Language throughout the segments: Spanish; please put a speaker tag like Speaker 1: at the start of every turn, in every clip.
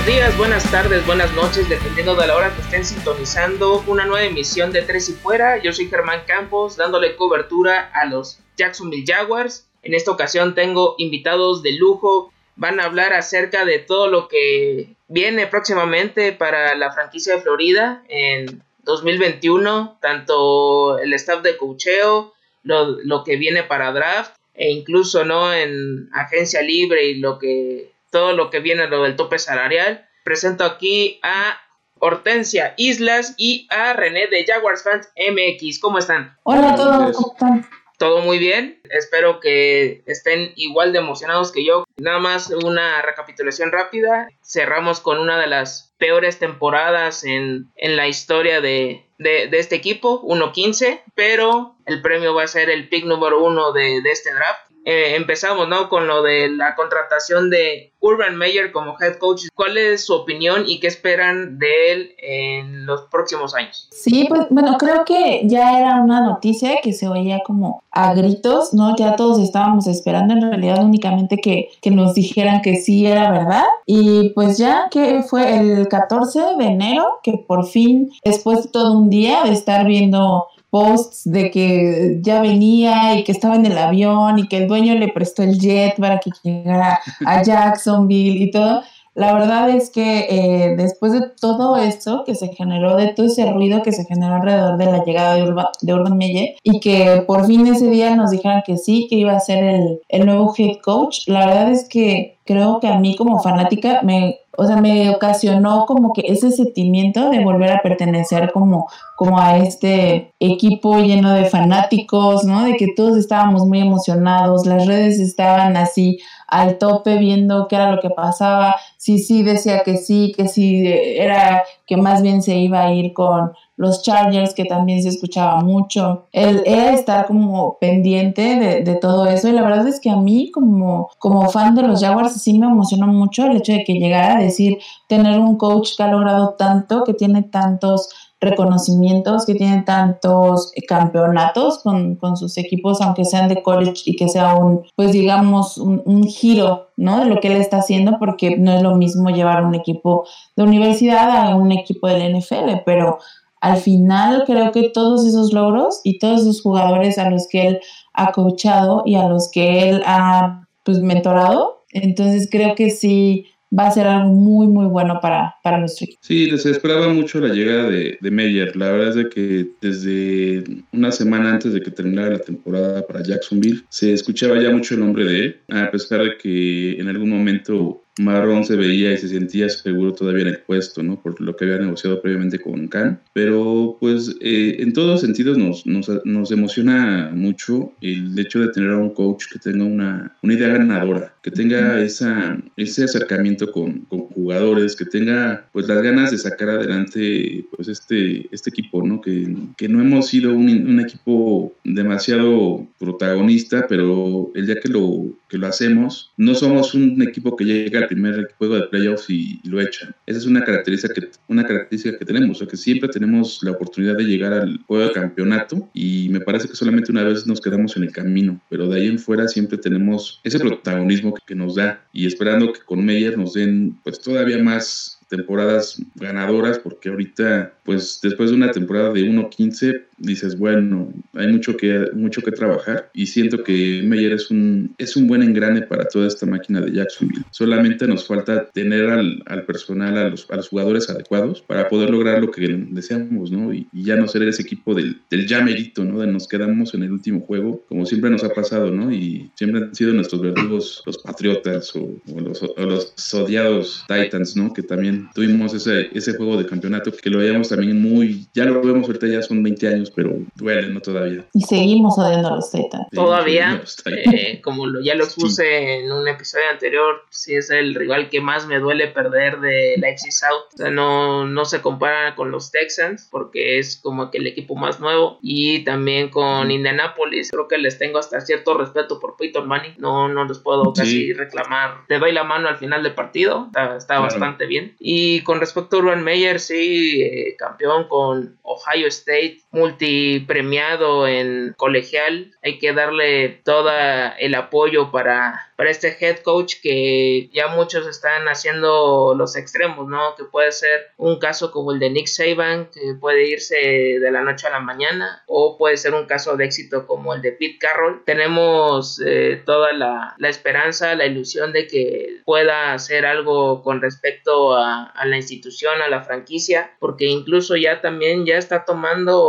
Speaker 1: buenos días, buenas tardes, buenas noches, dependiendo de la hora que estén sintonizando una nueva emisión de Tres y Fuera. Yo soy Germán Campos, dándole cobertura a los Jacksonville Jaguars. En esta ocasión tengo invitados de lujo. Van a hablar acerca de todo lo que viene próximamente para la franquicia de Florida en 2021, tanto el staff de cocheo, lo, lo que viene para draft e incluso no en agencia libre y lo que todo lo que viene lo del tope salarial. Presento aquí a Hortensia Islas y a René de Jaguars Fans MX. ¿Cómo están?
Speaker 2: Hola a todos, ¿cómo están?
Speaker 1: Todo muy bien, espero que estén igual de emocionados que yo. Nada más una recapitulación rápida. Cerramos con una de las peores temporadas en, en la historia de, de, este equipo, 1-15, pero el premio va a ser el pick número uno de, de este draft eh, empezamos, ¿no? Con lo de la contratación de Urban Meyer como head coach. ¿Cuál es su opinión y qué esperan de él en los próximos años?
Speaker 2: Sí, pues bueno, creo que ya era una noticia que se oía como a gritos, ¿no? Ya todos estábamos esperando en realidad únicamente que, que nos dijeran que sí era verdad. Y pues ya que fue el 14 de enero que por fin, después de todo un día de estar viendo posts de que ya venía y que estaba en el avión y que el dueño le prestó el jet para que llegara a Jacksonville y todo. La verdad es que eh, después de todo esto que se generó, de todo ese ruido que se generó alrededor de la llegada de, Urban, de Urban Meyer y que por fin ese día nos dijeron que sí, que iba a ser el, el nuevo head coach, la verdad es que creo que a mí como fanática me o sea, me ocasionó como que ese sentimiento de volver a pertenecer como, como a este equipo lleno de fanáticos, ¿no? De que todos estábamos muy emocionados, las redes estaban así al tope viendo qué era lo que pasaba, sí, sí decía que sí, que sí, era que más bien se iba a ir con los Chargers, que también se escuchaba mucho. El, era estar como pendiente de, de, todo eso y la verdad es que a mí como, como fan de los Jaguars sí me emocionó mucho el hecho de que llegara a decir tener un coach que ha logrado tanto, que tiene tantos reconocimientos, que tiene tantos campeonatos con, con, sus equipos, aunque sean de college y que sea un, pues digamos, un, un, giro, ¿no? De lo que él está haciendo, porque no es lo mismo llevar un equipo de universidad a un equipo del NFL, pero al final creo que todos esos logros y todos esos jugadores a los que él ha coachado y a los que él ha, pues, mentorado, entonces creo que sí va a ser algo muy, muy bueno para, para nuestro equipo.
Speaker 3: Sí, se esperaba mucho la llegada de, de Meyer. La verdad es de que desde una semana antes de que terminara la temporada para Jacksonville, se escuchaba ya mucho el nombre de él, a pesar de que en algún momento Marrón se veía y se sentía seguro todavía en el puesto, ¿no? Por lo que había negociado previamente con Khan. Pero, pues, eh, en todos sentidos nos, nos, nos, emociona mucho el hecho de tener a un coach que tenga una, una idea ganadora, que tenga esa, ese acercamiento con, con, jugadores, que tenga, pues, las ganas de sacar adelante, pues, este, este equipo, ¿no? Que, que no hemos sido un, un equipo demasiado protagonista, pero el día que lo, que lo hacemos, no somos un equipo que llega al primer juego de playoffs y, lo echan. Esa es una característica que, una característica que tenemos, o que siempre tenemos la oportunidad de llegar al juego de campeonato y me parece que solamente una vez nos quedamos en el camino, pero de ahí en fuera siempre tenemos ese protagonismo que, que nos da y esperando que con Meyer nos den pues todavía más temporadas ganadoras, porque ahorita, pues después de una temporada de 1-15, dices, bueno, hay mucho que, mucho que trabajar y siento que Meyer es un, es un buen engrane para toda esta máquina de Jacksonville. Solamente nos falta tener al, al personal, a los, a los, jugadores adecuados para poder lograr lo que deseamos, ¿no? Y, ya no ser ese equipo del, del ya merito, ¿no? De nos quedamos en el último juego, como siempre nos ha pasado, ¿no? Y siempre han sido nuestros verdugos los Patriotas o, los, o los odiados Titans, ¿no? Que también tuvimos ese, ese juego de campeonato que lo veíamos también muy, ya lo vemos ahorita ya son 20 años, pero duele, ¿no? Todavía.
Speaker 2: Y seguimos odiando a los Titans.
Speaker 1: Todavía, eh, como lo, ya lo expuse en un episodio anterior, sí es el rival que más me duele perder de la FC South. O sea, no, no se compara con los Texans porque es como que el equipo más nuevo y también con Indianapolis. Creo que les tengo hasta cierto respeto por Peyton Manning. No, no les puedo casi reclamar. Te doy la mano al final del partido. Está, está claro. bastante bien. Y con respecto a Urban Meyer, sí, eh, campeón con Ohio State, multipremiado en colegial. Hay que darle todo el apoyo para para este head coach que ya muchos están haciendo los extremos, ¿no? Que puede ser un caso como el de Nick Saban, que puede irse de la noche a la mañana, o puede ser un caso de éxito como el de Pete Carroll. Tenemos eh, toda la, la, esperanza, la ilusión de que pueda hacer algo con respecto a, a la institución, a la franquicia, porque incluso ya también ya está tomando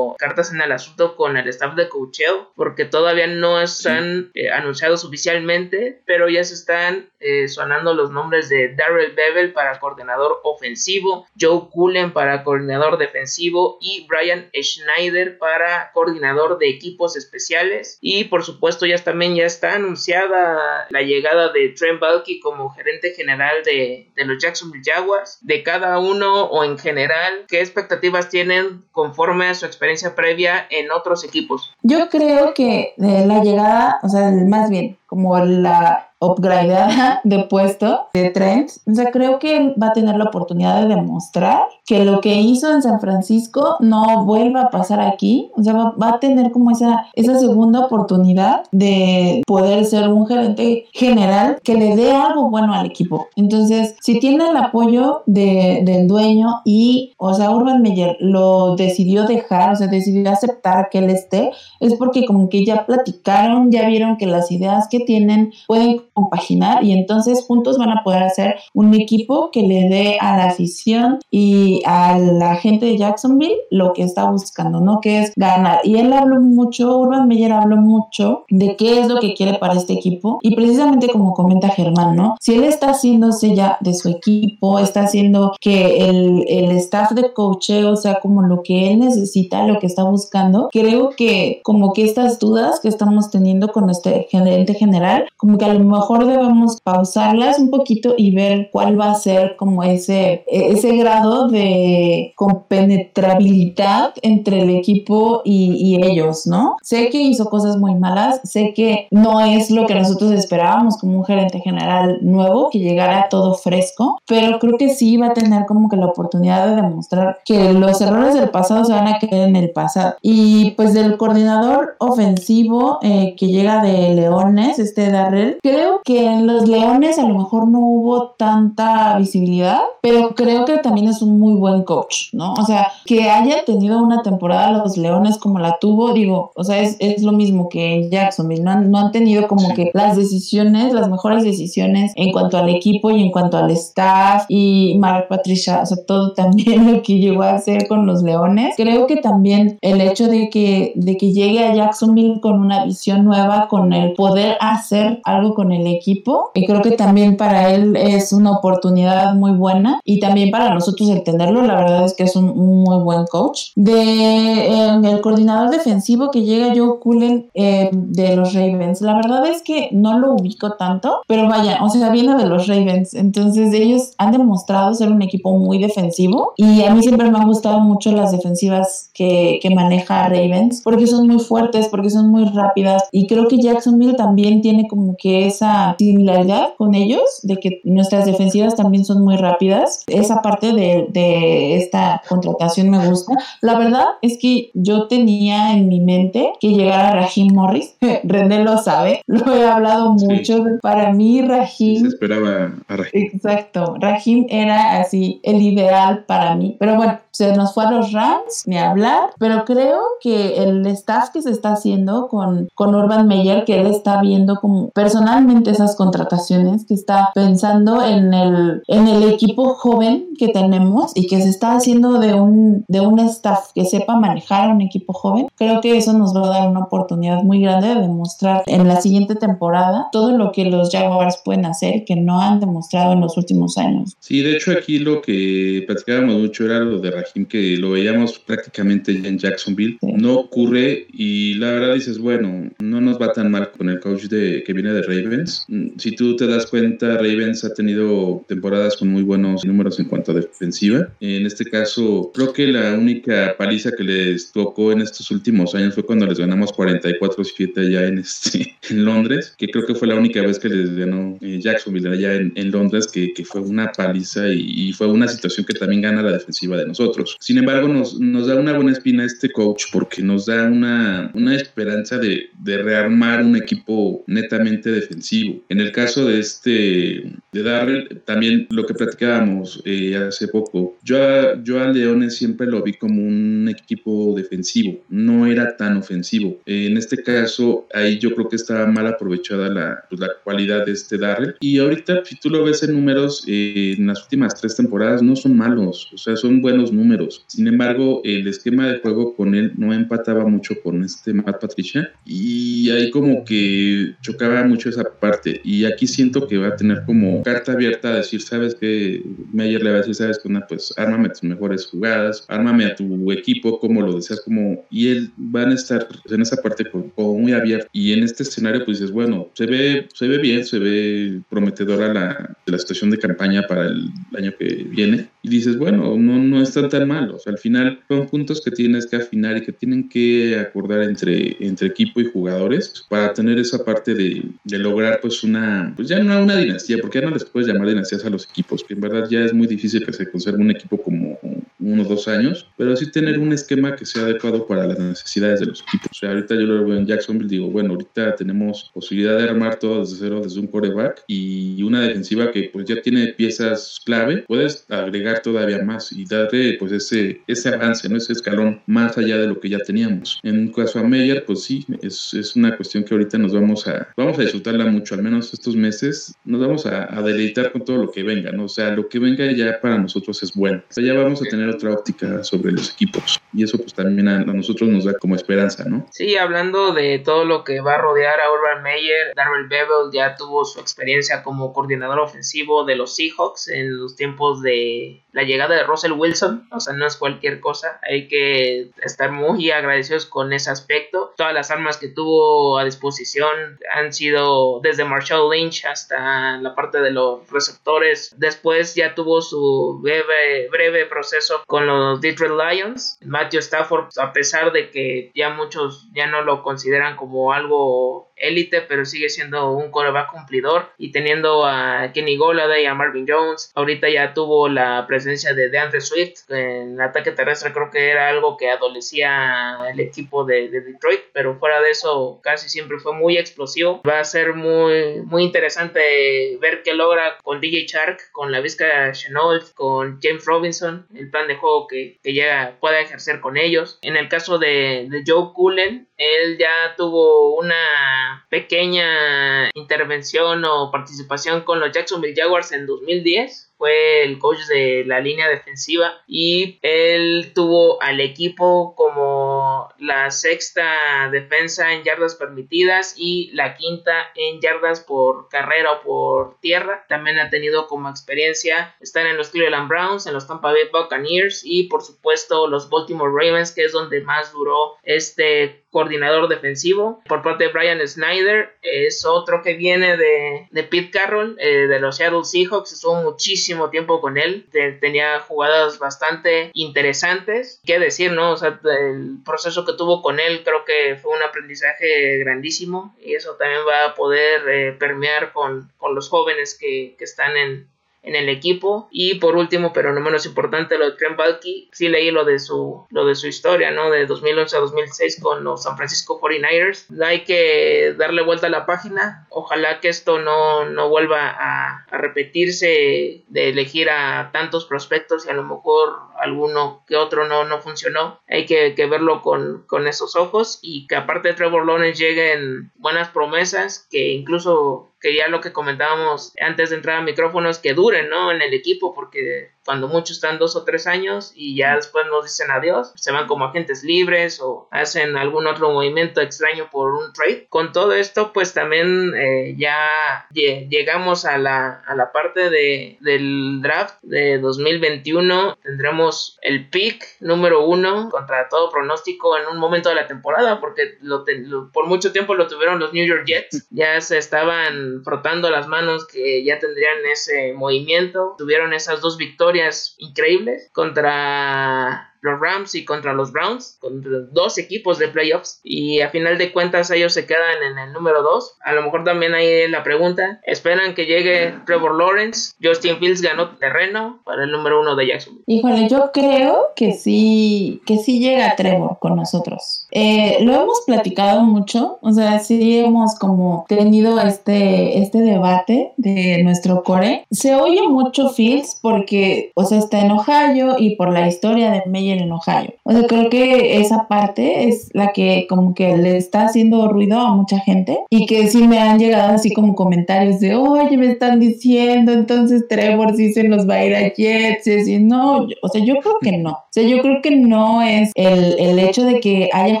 Speaker 1: cartas en el asunto con el staff de coacheo, porque todavía no están eh, anunciados oficialmente, pero ya se están eh, sonando los nombres de Darrell Bevel para coordinador ofensivo, Joe Cullen para coordinador defensivo y Brian Schneider para coordinador de equipos especiales. Y por supuesto ya también ya está anunciada la llegada de Trent Balky como gerente general de, de los Jacksonville Jaguars. De cada uno o en general, ¿qué expectativas tienen conforme a su experiencia previa en otros equipos?
Speaker 2: Yo creo que eh, la llegada, o sea, más bien como la upgradeada de puesto de Trent. O sea, creo que va a tener la oportunidad de demostrar que lo que hizo en San Francisco no vuelva a pasar aquí. O sea, va, a tener como esa, esa segunda oportunidad de poder ser un gerente general que le dé algo bueno al equipo. Entonces, si tiene el apoyo de, del dueño y, o sea, Urban Meyer lo decidió dejar, o sea, decidió aceptar que él esté, es porque como que ya platicaron, ya vieron que las ideas que tienen pueden compaginar y entonces juntos van a poder hacer un equipo que le dé a la afición y a la gente de Jacksonville lo que está buscando, ¿no? Que es ganar. Y él habló mucho, Urban Meyer habló mucho de qué es lo que quiere para este equipo y precisamente como comenta Germán, ¿no? Si él está haciéndose ya de su equipo, está haciendo que el, el staff de coacheo sea como lo que él necesita, lo que está buscando, creo que como que estas dudas que estamos teniendo con este gerente general, como que a lo mejor debemos pausarlas un poquito y ver cuál va a ser como ese, ese grado de compenetrabilidad entre el equipo y, y ellos, ¿no? Sé que hizo cosas muy malas, sé que no es lo que nosotros esperábamos como un gerente general nuevo, que llegara todo fresco, pero creo que sí va a tener como que la oportunidad de demostrar que los errores del pasado se van a quedar en el pasado. Y pues del coordinador ofensivo eh, que llega de Leones, este Darrell, creo que en los Leones a lo mejor no hubo tanta visibilidad, pero creo que también es un muy buen coach, ¿no? O sea, que haya tenido una temporada los Leones como la tuvo, digo, o sea, es, es lo mismo que en Jacksonville, no han, no han tenido como que las decisiones, las mejores decisiones en cuanto al equipo y en cuanto al staff y Mark Patricia, o sea, todo también lo que llegó a hacer con los Leones. Creo que también el hecho de que, de que llegue a Jacksonville con una visión nueva, con el poder hacer algo con el equipo. Y creo que también para él es una oportunidad muy buena y también para nosotros el tenerlo, la verdad es que es un, muy buen coach. De el coordinador defensivo que llega Joe Cullen eh, de los Ravens, la verdad es que no lo ubico tanto, pero vaya, o sea, viene de los Ravens, entonces ellos han demostrado ser un equipo muy defensivo y a mí siempre me han gustado mucho las defensivas que, que maneja Ravens porque son muy fuertes, porque son muy rápidas y creo que Jacksonville también tiene como que esa similaridad con ellos, de que nuestras defensivas también son muy rápidas. Esa parte de, de esta contratación me gusta. La verdad es que yo tenía en mi mente que llegara Rahim Morris. René lo sabe, lo he hablado mucho. Para mí, Rahim.
Speaker 3: Se esperaba a Rahim.
Speaker 2: Exacto. Rahim era así el ideal para mí. Pero bueno, se nos fue a los Rams, ni hablar. Pero creo que el staff que se está haciendo con, con Urban Meyer, que él está viendo como personalmente esas contrataciones, que está pensando en el, en el equipo joven que tenemos y que se está haciendo de un, de un staff que sepa manejar a un equipo joven, creo que eso nos va a dar una oportunidad muy grande de demostrar en la siguiente temporada todo lo que los Jaguars pueden hacer que no han demostrado en los últimos años.
Speaker 3: Sí, de hecho aquí lo que platicábamos mucho era lo de Rahim, que lo veíamos prácticamente ya en Jacksonville. No ocurre y la verdad dices, bueno, no nos va tan mal con el coach de, que viene de Ravens. Si tú te das cuenta, Ravens ha tenido temporadas con muy buenos números en cuanto a defensiva. En este caso, creo que la única paliza que les tocó en estos últimos años fue cuando les ganamos 44-7 allá en, este, en Londres, que creo que fue la única vez que les ganó eh, Jacksonville allá en, en Londres, que, que, fue una paliza y, y, fue una situación que también gana la defensiva de nosotros. Sin embargo, nos, da una buena espina este coach porque nos da una, esperanza de, rearmar un equipo netamente defensivo. En el caso de este, de Darrell, también lo que platicábamos eh, hace poco, yo a, yo a Leones siempre lo vi como un equipo defensivo, no era tan ofensivo. en este caso, ahí yo creo que estaba mal aprovechada la, pues, la cualidad de este Darrell. Y ahorita, si tú lo ves en números, eh, en las últimas tres temporadas no son malos, o sea, son buenos números. Sin embargo, el esquema de juego con él no empataba mucho con este Matt Patricia y ahí como que chocaba mucho esa parte. Y aquí siento que va a tener como carta abierta a decir, sabes que Meyer le va a decir, sabes que una, pues ármame tus mejores jugadas, ármame a tu equipo como lo deseas, como, y él van a estar en esa parte como, muy abierto. Y en este escenario, pues dices, bueno, se ve, se ve bien, se ve prometedora la, la situación de campaña para el año que viene. Y dices, bueno, no, no están tan malos. Al final son puntos que tienes que afinar y que tienen que acordar entre, entre equipo y jugadores para tener esa parte de, de lograr pues una, pues ya no una dinastía, porque ya no les puedes llamar dinastías a los equipos, que en verdad ya es muy difícil que se conserve un equipo como uno o dos años, pero sí tener un esquema que sea adecuado para las necesidades de los equipos. O sea, ahorita yo lo veo en Jacksonville, digo, bueno, ahorita tenemos posibilidad de armar todo desde cero, desde un coreback y una defensiva que pues ya tiene piezas clave, puedes agregar todavía más y darle pues ese, ese avance, ¿no? ese escalón más allá de lo que ya teníamos. En caso a Meyer, pues sí, es, es una cuestión que ahorita nos vamos a, vamos a disfrutarla mucho, al menos estos meses, nos vamos a, a deleitar con todo lo que venga, ¿no? O sea, lo que venga ya para nosotros es bueno. O sea, ya vamos a tener otra óptica sobre los equipos. Y eso pues también a, nosotros nos da como esperanza, ¿no?
Speaker 1: Sí, hablando de todo lo que va a rodear a Urban Meyer, Darrell Bevel ya tuvo su experiencia como coordinador ofensivo de los Seahawks en los tiempos de la llegada de Russell Wilson, o sea, no es cualquier cosa, hay que estar muy agradecidos con ese aspecto. Todas las armas que tuvo a disposición han sido desde Marshall Lynch hasta la parte de los receptores. Después ya tuvo su breve, proceso con los Detroit Lions. Matthew Stafford, a pesar de que ya muchos ya no lo consideran como algo élite, pero sigue siendo un coreback cumplidor y teniendo a Kenny Golladay, a Marvin Jones, ahorita ya tuvo la presencia de DeAndre Swift en ataque terrestre, creo que era algo que adolecía el equipo de, Detroit, pero fuera de eso casi siempre fue muy explosivo. Va a ser muy, muy interesante ver qué logra con DJ Shark, con la Vizca Chenault, con James Robinson, el plan de juego que, que ya pueda ejercer con ellos. En el caso de, de Joe Cullen, él ya tuvo una pequeña intervención o participación con los Jacksonville Jaguars en 2010 fue el coach de la línea defensiva y él tuvo al equipo como la sexta defensa en yardas permitidas y la quinta en yardas por carrera o por tierra. También ha tenido como experiencia estar en los Cleveland Browns, en los Tampa Bay Buccaneers y por supuesto los Baltimore Ravens, que es donde más duró este coordinador defensivo. Por parte de Brian Snyder, es otro que viene de, de Pete Carroll, eh, de los Seattle Seahawks, estuvo muchísimo tiempo con él. tenía jugadas bastante interesantes. ¿Qué decir, no? O sea, el proceso que tuvo con él creo que fue un aprendizaje grandísimo y eso también va a poder eh, permear con, con, los jóvenes que, que están en, en el equipo. Y por último, pero no menos importante, lo de Trent Balky. Sí leí lo de su, lo de su historia, ¿no? De 2011 a 2006 con los San Francisco 49ers. Hay que darle vuelta a la página. Ojalá que esto no, no vuelva a, a repetirse de elegir a tantos prospectos y a lo mejor alguno que otro no, no funcionó. Hay que, que verlo con, con, esos ojos y que aparte de Trevor Lawrence lleguen buenas promesas que incluso que ya lo que comentábamos antes de entrar a micrófonos que duren, ¿no? En el equipo, porque cuando muchos están dos o tres años y ya después nos dicen adiós, se van como agentes libres o hacen algún otro movimiento extraño por un trade. Con todo esto, pues también eh, ya llegamos a la, a la parte de, del draft de 2021. Tendremos el pick número uno contra todo pronóstico en un momento de la temporada, porque lo, por mucho tiempo lo tuvieron los New York Jets. Ya se estaban frotando las manos que ya tendrían ese movimiento. Tuvieron esas dos victorias increíbles contra los Rams y contra los Browns, contra dos equipos de playoffs y a final de cuentas ellos se quedan en el número 2. A lo mejor también ahí la pregunta, ¿esperan que llegue Trevor Lawrence? Justin Fields ganó terreno para el número 1 de Jacksonville.
Speaker 2: Híjole, yo creo que sí, que sí llega Trevor con nosotros. Eh, lo hemos platicado mucho, o sea, sí hemos como tenido este, este debate de nuestro core. Se oye mucho Fields porque, o sea, está en Ohio y por la historia de Meyer en Ohio. O sea, creo que esa parte es la que como que le está haciendo ruido a mucha gente y que sí me han llegado así como comentarios de, oye, me están diciendo, entonces Trevor sí se nos va a ir a Jets y no, o sea, yo creo que no. O sea, yo creo que no es el, el hecho de que haya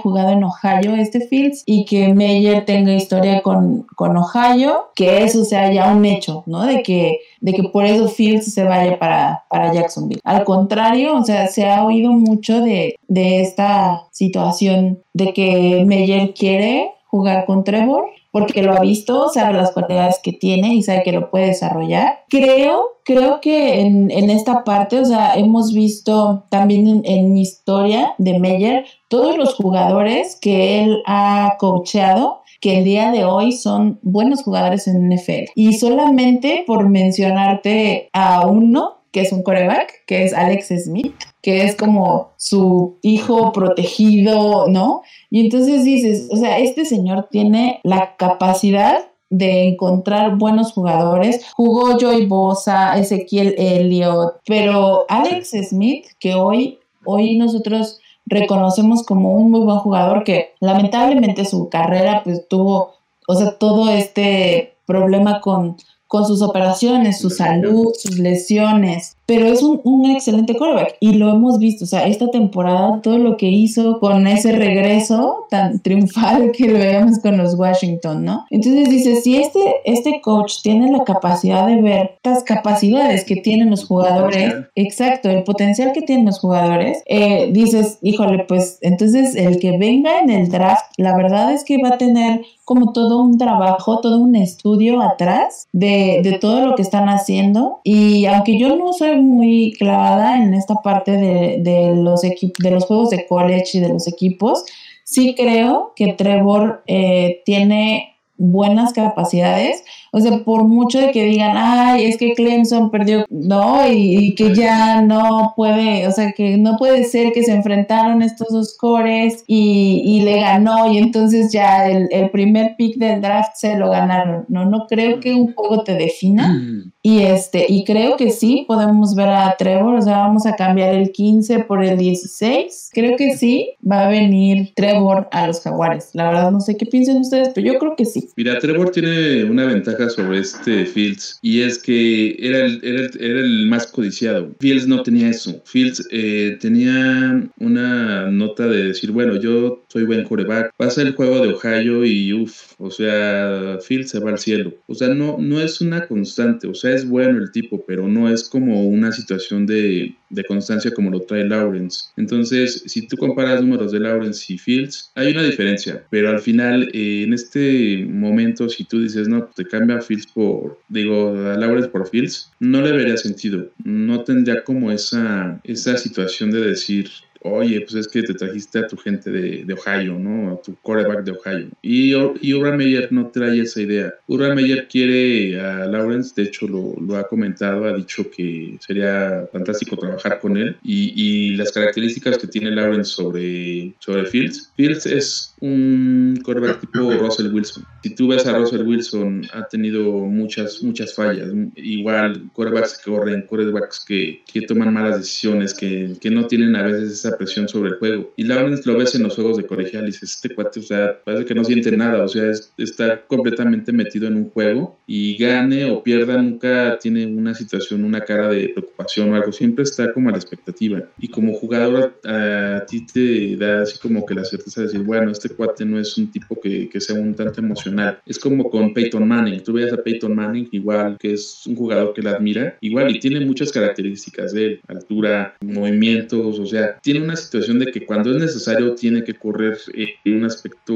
Speaker 2: jugado en Ohio este Fields y que Meyer tenga historia con, con Ohio, que eso sea ya un hecho, ¿no? De que, de que por eso Fields se vaya para, para Jacksonville. Al contrario, o sea, se ha oído mucho de, de esta situación de que Meyer quiere jugar con Trevor porque lo ha visto, sabe las cualidades que tiene y sabe que lo puede desarrollar. Creo, creo que en, en esta parte, o sea, hemos visto también en, en mi historia de Meyer todos los jugadores que él ha coacheado que el día de hoy son buenos jugadores en NFL. Y solamente por mencionarte a uno, que es un coreback, que es Alex Smith, que es como su hijo protegido, ¿no? Y entonces dices, o sea, este señor tiene la capacidad de encontrar buenos jugadores. Jugó Joy Bosa, Ezequiel Elliott, pero Alex Smith, que hoy, hoy nosotros reconocemos como un muy buen jugador que lamentablemente su carrera pues tuvo, o sea, todo este problema con, con sus operaciones, su salud, sus lesiones, pero es un, un, excelente quarterback y lo hemos visto, o sea, esta temporada todo lo que hizo con ese regreso tan triunfal que lo veíamos con los Washington, ¿no? Entonces dices, si este, este coach tiene la capacidad de ver estas capacidades que tienen los jugadores, exacto, el potencial que tienen los jugadores, eh, dices, híjole, pues entonces el que venga en el draft, la verdad es que va a tener como todo un trabajo, todo un estudio atrás de, de todo lo que están haciendo y aunque yo no soy muy clavada en esta parte de, de los de los juegos de college y de los equipos. Sí creo que Trevor eh, tiene buenas capacidades, o sea, por mucho de que digan, ay, es que Clemson perdió, no, y, y, que ya no puede, o sea, que no puede ser que se enfrentaron estos dos cores y, y le ganó, y entonces ya el, el, primer pick del draft se lo ganaron. No, no creo que un juego te defina. Y este, y creo que sí, podemos ver a Trevor, o sea, vamos a cambiar el 15 por el 16. Creo que sí, va a venir Trevor a los Jaguares. La verdad, no sé qué piensan ustedes, pero yo creo que sí.
Speaker 3: Mira, Trevor tiene una ventaja sobre este Fields y es que era el, era el, era el más codiciado. Fields no tenía eso. Fields eh, tenía una nota de decir, bueno, yo soy buen coreback, pasa el juego de Ohio y uff, o sea, Fields se va al cielo. O sea, no, no es una constante, o sea, es bueno el tipo, pero no es como una situación de, de constancia como lo trae Lawrence. Entonces, si tú comparas números de Lawrence y Fields, hay una diferencia, pero al final, eh, en este momento, si tú dices, no, pues te cambia a Fields por, digo, a Lawrence por Fields, no le vería sentido. No tendría como esa, esa situación de decir, oye, pues es que te trajiste a tu gente de, de Ohio, ¿no? A tu quarterback de Ohio. Y, y Urban Meyer no trae esa idea. Urban Meyer quiere a Lawrence, de hecho lo, lo ha comentado, ha dicho que sería fantástico trabajar con él. Y, y, las características que tiene Lawrence sobre, sobre Fields. Fields es un quarterback tipo Russell Wilson. Si tú ves a Russell Wilson, ha tenido muchas, muchas fallas. Igual, quarterbacks que corren, quarterbacks que, que toman malas decisiones, que, que no tienen a veces esa presión sobre el juego. Y Lawrence lo ves en los juegos de colegial y dices, este cuate, o sea, parece que no siente nada, o sea, es, está completamente metido en un juego y gane o pierda, nunca tiene una situación, una cara de preocupación o algo, siempre está como a la expectativa. Y como jugador a, a ti te da así como que la certeza de decir, bueno, este cuate no es un tipo que, que sea un tanto emocional. Es como con Peyton Manning, tú veas a Peyton Manning igual, que es un jugador que la admira, igual y tiene muchas características de él, altura, movimientos, o sea, tiene una situación de que cuando es necesario tiene que correr en un aspecto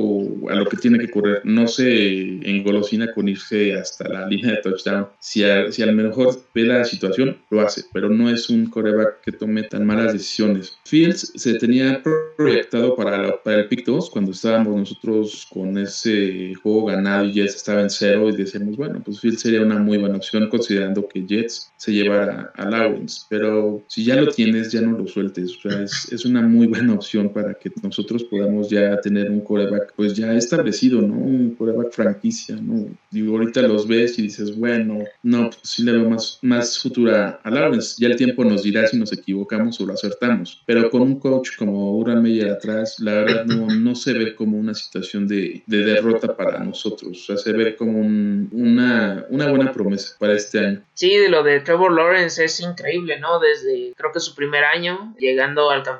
Speaker 3: a lo que tiene que correr. No se engolosina con irse hasta la línea de touchdown. Si a, si a lo mejor ve la situación, lo hace, pero no es un coreback que tome tan malas decisiones. Fields se tenía proyectado para, para el pick 2 cuando estábamos nosotros con ese juego ganado y Jets estaba en cero y decíamos, bueno, pues Fields sería una muy buena opción considerando que Jets se llevara a Lawrence, pero si ya lo tienes, ya no lo sueltes. O sea, es, es una muy buena opción para que nosotros podamos ya tener un coreback pues ya establecido, ¿no? Un coreback franquicia, ¿no? Digo, ahorita los ves y dices, bueno, no, pues sí le veo más, más futura a Lawrence. Ya el tiempo nos dirá si nos equivocamos o lo acertamos. Pero con un coach como Urban Meyer atrás, la verdad no, no se ve como una situación de, de derrota para nosotros. O sea, se ve como una, una buena promesa para este año.
Speaker 1: Sí, lo de Trevor Lawrence es increíble, ¿no? Desde creo que su primer año, llegando al campeonato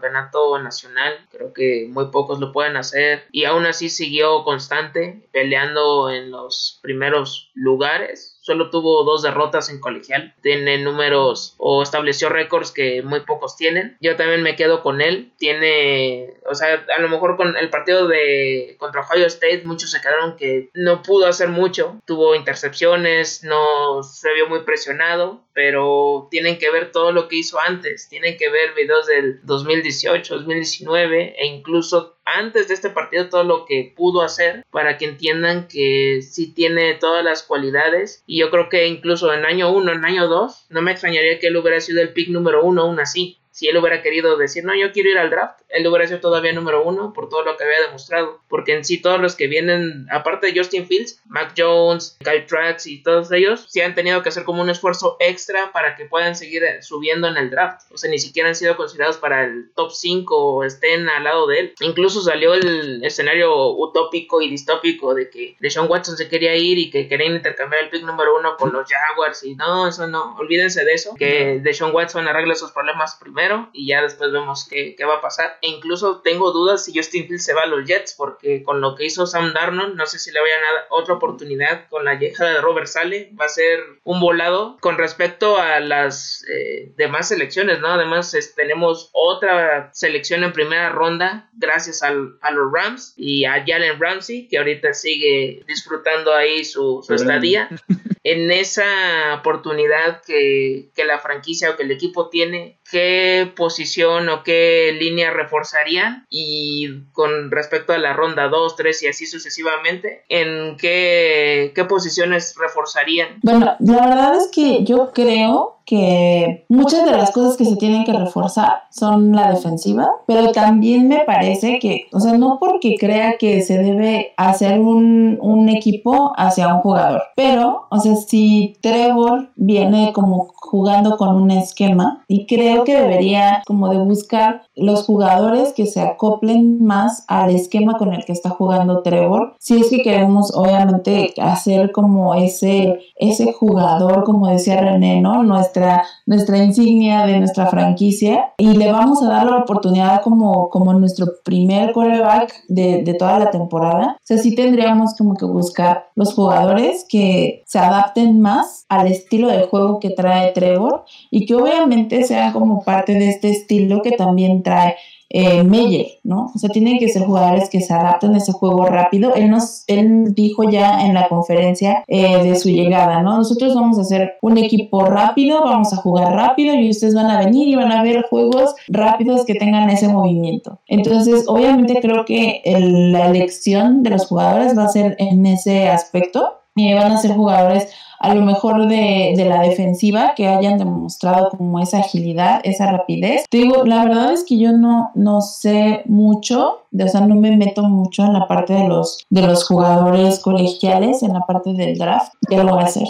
Speaker 1: nacional, creo que muy pocos lo pueden hacer y aún así siguió constante, peleando en los primeros lugares solo tuvo dos derrotas en colegial. Tiene números o estableció récords que muy pocos tienen. Yo también me quedo con él. Tiene, o sea, a lo mejor con el partido de contra Ohio State muchos se quedaron que no pudo hacer mucho. Tuvo intercepciones, no se vio muy presionado, pero tienen que ver todo lo que hizo antes. Tienen que ver videos del 2018, 2019 e incluso antes de este partido todo lo que pudo hacer para que entiendan que sí tiene todas las cualidades. Y yo creo que incluso en año 1, en año 2, no me extrañaría que él hubiera sido el pick número 1 aún así si él hubiera querido decir, no, yo quiero ir al draft, él hubiera sido todavía número uno por todo lo que había demostrado. Porque en sí todos los que vienen, aparte de Justin Fields, Mac Jones, Kyle Trax y todos ellos, sí han tenido que hacer como un esfuerzo extra para que puedan seguir subiendo en el draft. O sea, ni siquiera han sido considerados para el top 5 o estén al lado de él. Incluso salió el escenario utópico y distópico de que Deshaun Watson se quería ir y que querían intercambiar el pick número uno con los Jaguars. Y no, eso no, olvídense de eso. Que Deshaun Watson arregle sus problemas primero y ya después vemos qué, va a pasar. E incluso tengo dudas si Justin Fields se va a los Jets porque con lo que hizo Sam Darnold no sé si le vayan a dar otra oportunidad con la llegada de Robert Sale. Va a ser un volado con respecto a las eh, demás selecciones, ¿no? Además tenemos otra selección en primera ronda gracias a los Rams y a Jalen Ramsey que ahorita sigue disfrutando ahí su, su estadía. en esa oportunidad que, que la franquicia o que el equipo tiene, ¿qué posición o qué línea reforzarían y con respecto a la ronda 2, 3 y así sucesivamente, ¿en qué, qué posiciones reforzarían?
Speaker 2: Bueno, la verdad es que yo creo que muchas de las cosas que se tienen que reforzar son la defensiva, pero también me parece que, o sea, no porque crea que se debe hacer un, un equipo hacia un jugador, pero, o sea, si Trevor viene como jugando con un esquema y creo que debería como de buscar los jugadores que se acoplen más al esquema con el que está jugando Trevor, si es que queremos obviamente hacer como ese, ese jugador, como decía René, ¿no? nuestra, insignia de nuestra franquicia y le vamos a dar la oportunidad como, como nuestro primer quarterback de, de toda la temporada. O sea, sí tendríamos como que buscar los jugadores que se adapten más al estilo de juego que trae Trevor y que obviamente sean como parte de este estilo que también trae eh, Meyer, ¿no? O sea, tienen que ser jugadores que se adapten a ese juego rápido. Él, nos, él dijo ya en la conferencia eh, de su llegada, ¿no? Nosotros vamos a hacer un equipo rápido, vamos a jugar rápido y ustedes van a venir y van a ver juegos rápidos que tengan ese movimiento. Entonces, obviamente creo que la elección de los jugadores va a ser en ese aspecto. Y van a ser jugadores a lo mejor de, de, la defensiva que hayan demostrado como esa agilidad, esa rapidez. Te digo, la verdad es que yo no, no sé mucho, o sea, no me meto mucho en la parte de los, de los jugadores colegiales, en la parte del draft. Ya lo voy a hacer.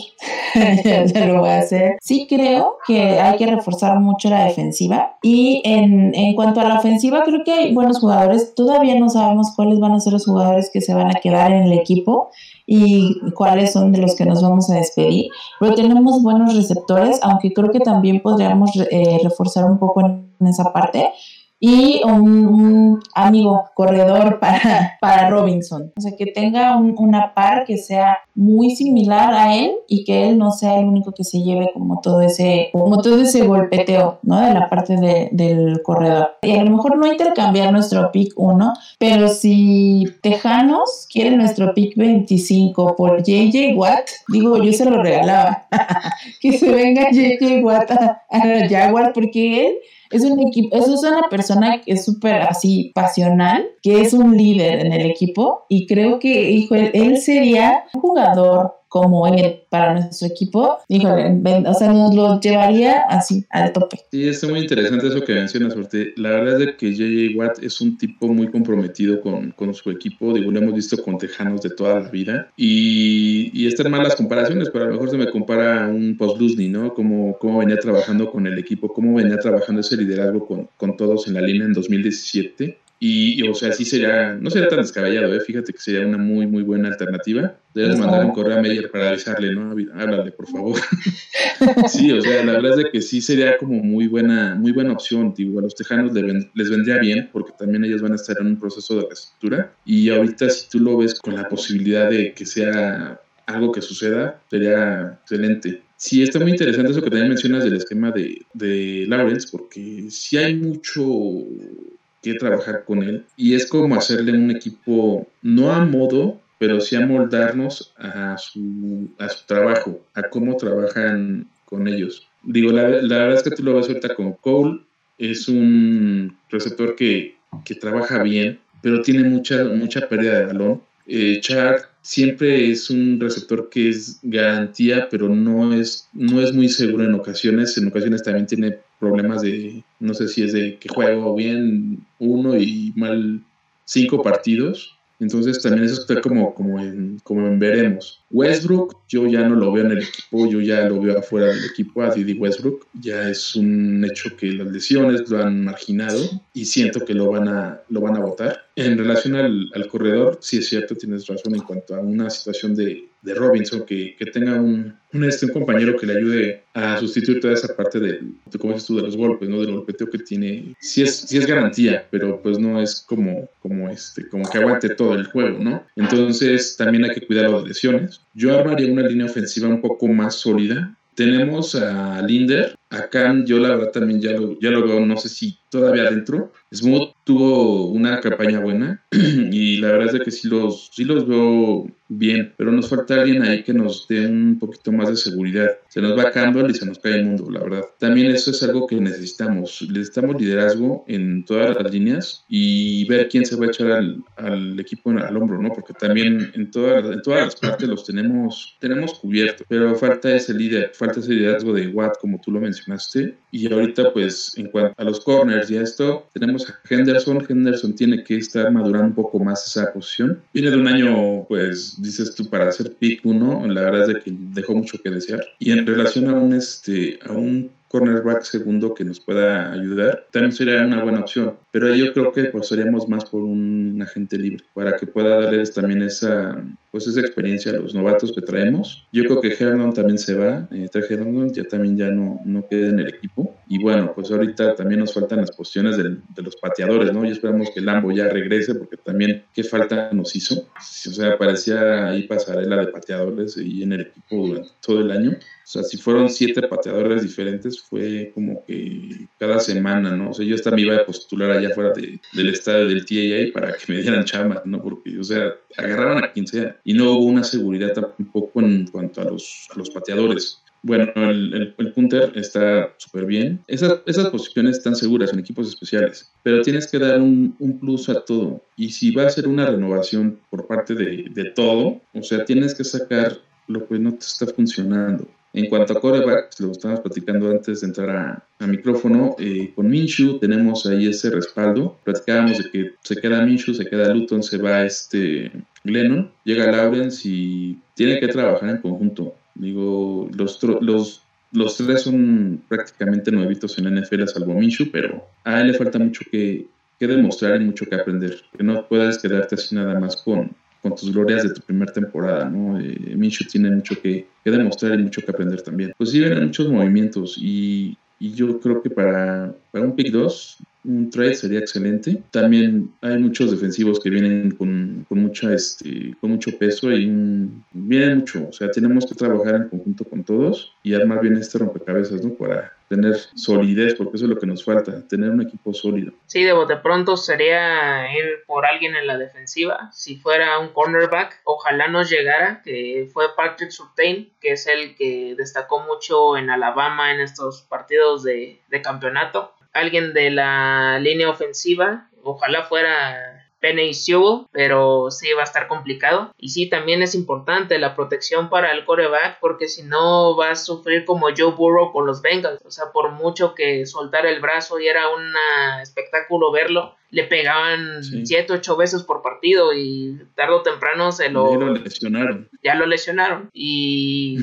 Speaker 2: ya, lo voy a hacer. Sí creo que hay que reforzar mucho la defensiva y en, en cuanto a la ofensiva creo que hay buenos jugadores. Todavía no sabemos cuáles van a ser los jugadores que se van a quedar en el equipo y cuáles son de los que nos vamos a despedir. Pero tenemos buenos receptores, aunque creo que también podríamos eh, reforzar un poco en esa parte. Y un, amigo corredor para, para Robinson. O sea, que tenga una par que sea muy similar a él y que él no sea el único que se lleve como todo ese, como todo ese golpeteo, ¿no? De la parte del corredor. Y a lo mejor no intercambiar nuestro pick 1, pero si Tejanos quiere nuestro pick 25 por JJ Watt, digo, yo se lo regalaba. que se venga JJ Watt a, a Jaguar porque él es un equipo, eso es una persona que es súper así pasional, que es un líder en el equipo y creo que, hijo, él sería un jugador como él para nuestro equipo, híjole, o sea, nos lo llevaría así al tope.
Speaker 3: Sí, está muy interesante eso que mencionas, porque la verdad es que JJ Watt es un tipo muy comprometido con, con su equipo, digo, lo hemos visto con Tejanos de toda la vida, y, y están mal las comparaciones, pero a lo mejor se me compara un post ¿no? Como cómo venía trabajando con el equipo, cómo venía trabajando ese liderazgo con, con todos en la línea en 2017 y, o sea, sí sería, no sería tan descabellado, ¿eh? fíjate que sería una muy, muy buena alternativa. Debes mandar un correo a Meyer para avisarle, ¿no? Háblale, por favor. sí, o sea, la verdad es que sí sería como muy buena, muy buena opción. Digo, a los tejanos les vendría bien, porque también ellos van a estar en un proceso de reestructura. Y ahorita, si tú lo ves con la posibilidad de que sea algo que suceda, sería excelente. Sí, está muy interesante eso que también mencionas del esquema de, de Lawrence, porque sí hay mucho trabajar con él. Y es como hacerle un equipo, no a modo, pero sí a moldarnos a su, a su trabajo, a cómo trabajan con ellos. Digo, la, verdad es que tú lo ves ahorita con Cole, es un receptor que, que trabaja bien, pero tiene mucha, mucha pérdida de balón. Eh, siempre es un receptor que es garantía, pero no es, no es muy seguro en ocasiones. En ocasiones también tiene problemas de, no sé si es de que juego bien uno y mal cinco partidos. Entonces también eso está como, como, en, como en veremos. Westbrook, yo ya no lo veo en el equipo, yo ya lo veo afuera del equipo, a Didi Westbrook. Ya es un hecho que las lesiones lo han marginado y siento que lo van a, lo van a votar. En relación al, al corredor, sí es cierto, tienes razón en cuanto a una situación de, de Robinson, que, que tenga un, un, este, un compañero que le ayude a sustituir toda esa parte de, como dices tú, de los golpes, ¿no? Del golpeteo que tiene. Sí es, sí es garantía, pero pues no es como, como, este, como que aguante todo el juego, ¿no? Entonces también hay que cuidar las lesiones. Yo armaría una línea ofensiva un poco más sólida. Tenemos a Linder, a Khan, yo la verdad también ya lo, ya lo veo, no sé si todavía adentro. Smooth tuvo una campaña buena y la verdad es que sí los, sí los veo bien, pero nos falta alguien ahí que nos dé un poquito más de seguridad. Se nos va Campbell y se nos cae el mundo, la verdad. También eso es algo que necesitamos. Necesitamos liderazgo en todas las líneas y ver quién se va a echar al, al equipo al hombro, ¿no? Porque también en, todas en todas las partes los tenemos, tenemos cubiertos, pero falta ese líder, falta ese liderazgo de Watt, como tú lo mencionaste. Y ahorita, pues, en cuanto a los corners y a esto, tenemos a Henderson. Henderson tiene que estar madurando un poco más esa posición. Viene de un año, pues, dices tú, para hacer pick uno, la verdad es de que dejó mucho que desear. Y en relación a un, este, a un cornerback segundo que nos pueda ayudar, también sería una buena opción. Pero yo creo que pasaríamos más por un agente libre para que pueda darles también esa, pues esa experiencia los novatos que traemos. Yo creo que Herndon también se va, eh, Herndon ya también ya no, no queda en el equipo. Y bueno, pues ahorita también nos faltan las posiciones de, de los pateadores, ¿no? Y esperamos que Lambo ya regrese porque también qué falta nos hizo. O sea, parecía ahí pasarela de pateadores y en el equipo durante todo el año. O sea, si fueron siete pateadores diferentes, fue como que cada semana, ¿no? O sea, yo hasta me iba a postular allá fuera del estadio del TAA para que me dieran chamba, ¿no? Porque, o sea, agarraban a quien sea. Y no hubo una seguridad tampoco en cuanto a los, los pateadores. Bueno, el, el, punter está súper bien. Esas, esas posiciones están seguras en equipos especiales, pero tienes que dar un, un, plus a todo. Y si va a ser una renovación por parte de, de todo, o sea, tienes que sacar lo que no te está funcionando. En cuanto a corebacks, lo estábamos platicando antes de entrar a, a micrófono, eh, con Minshew tenemos ahí ese respaldo. Platicábamos de que se queda Minshew, se queda Luton, se va este Glennon, llega Lawrence y tiene que trabajar en conjunto. Digo, los, los, los tres son prácticamente nuevitos en la NFL, salvo Minshew, pero a él le falta mucho que, que demostrar y mucho que aprender. Que no puedes quedarte así nada más con, con tus glorias de tu primera temporada, ¿no? Eh, Minshew tiene mucho que, que, demostrar y mucho que aprender también. Pues sí, vienen muchos movimientos y Y yo creo que para, para un pick 2 un trade sería excelente. También hay muchos defensivos que vienen con, con mucha, este, con mucho peso y vienen mucho. O sea, tenemos que trabajar en conjunto con todos y armar bien este rompecabezas, ¿no? Para tener solidez, porque eso es lo que nos falta, tener un equipo sólido.
Speaker 1: Sí, de pronto sería ir por alguien en la defensiva. Si fuera un cornerback, ojalá nos llegara, que fue Patrick Surtain, que es el que destacó mucho en Alabama en estos partidos de, de campeonato alguien de la línea ofensiva. Ojalá fuera Penny Sewell, pero sí va a estar complicado. Y sí, también es importante la protección para el coreback, porque si no va a sufrir como Joe Burrow con los Bengals. O sea, por mucho que soltar el brazo y era un espectáculo verlo, le pegaban 7, 8 veces por partido y tarde o temprano se lo,
Speaker 3: ya lo lesionaron.
Speaker 1: Ya lo lesionaron. Y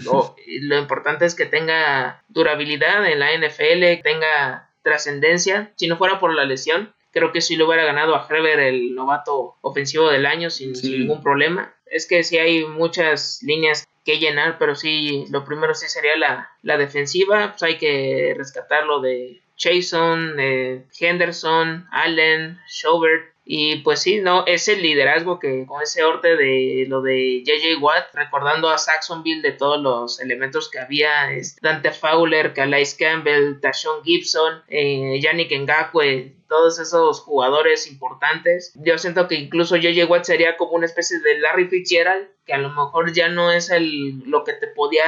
Speaker 1: lo importante es que tenga durabilidad en la NFL, tenga trascendencia. Si no fuera por la lesión, creo que sí lo hubiera ganado a Herbert el novato ofensivo del año sin, ningún problema. Es que sí hay muchas líneas que llenar, pero sí, lo primero sí sería la, la defensiva. Pues hay que rescatarlo de Jason, de Henderson, Allen, Schobert, y pues sí, no, ese liderazgo que con ese orte de lo de JJ Watt, recordando a Saxonville de todos los elementos que había, Dante Fowler, Calais Campbell, Tashon Gibson, eh, Yannick Ngakwe, todos esos jugadores importantes. Yo siento que incluso JJ Watt sería como una especie de Larry Fitzgerald, que a lo mejor ya no es el, lo que te podía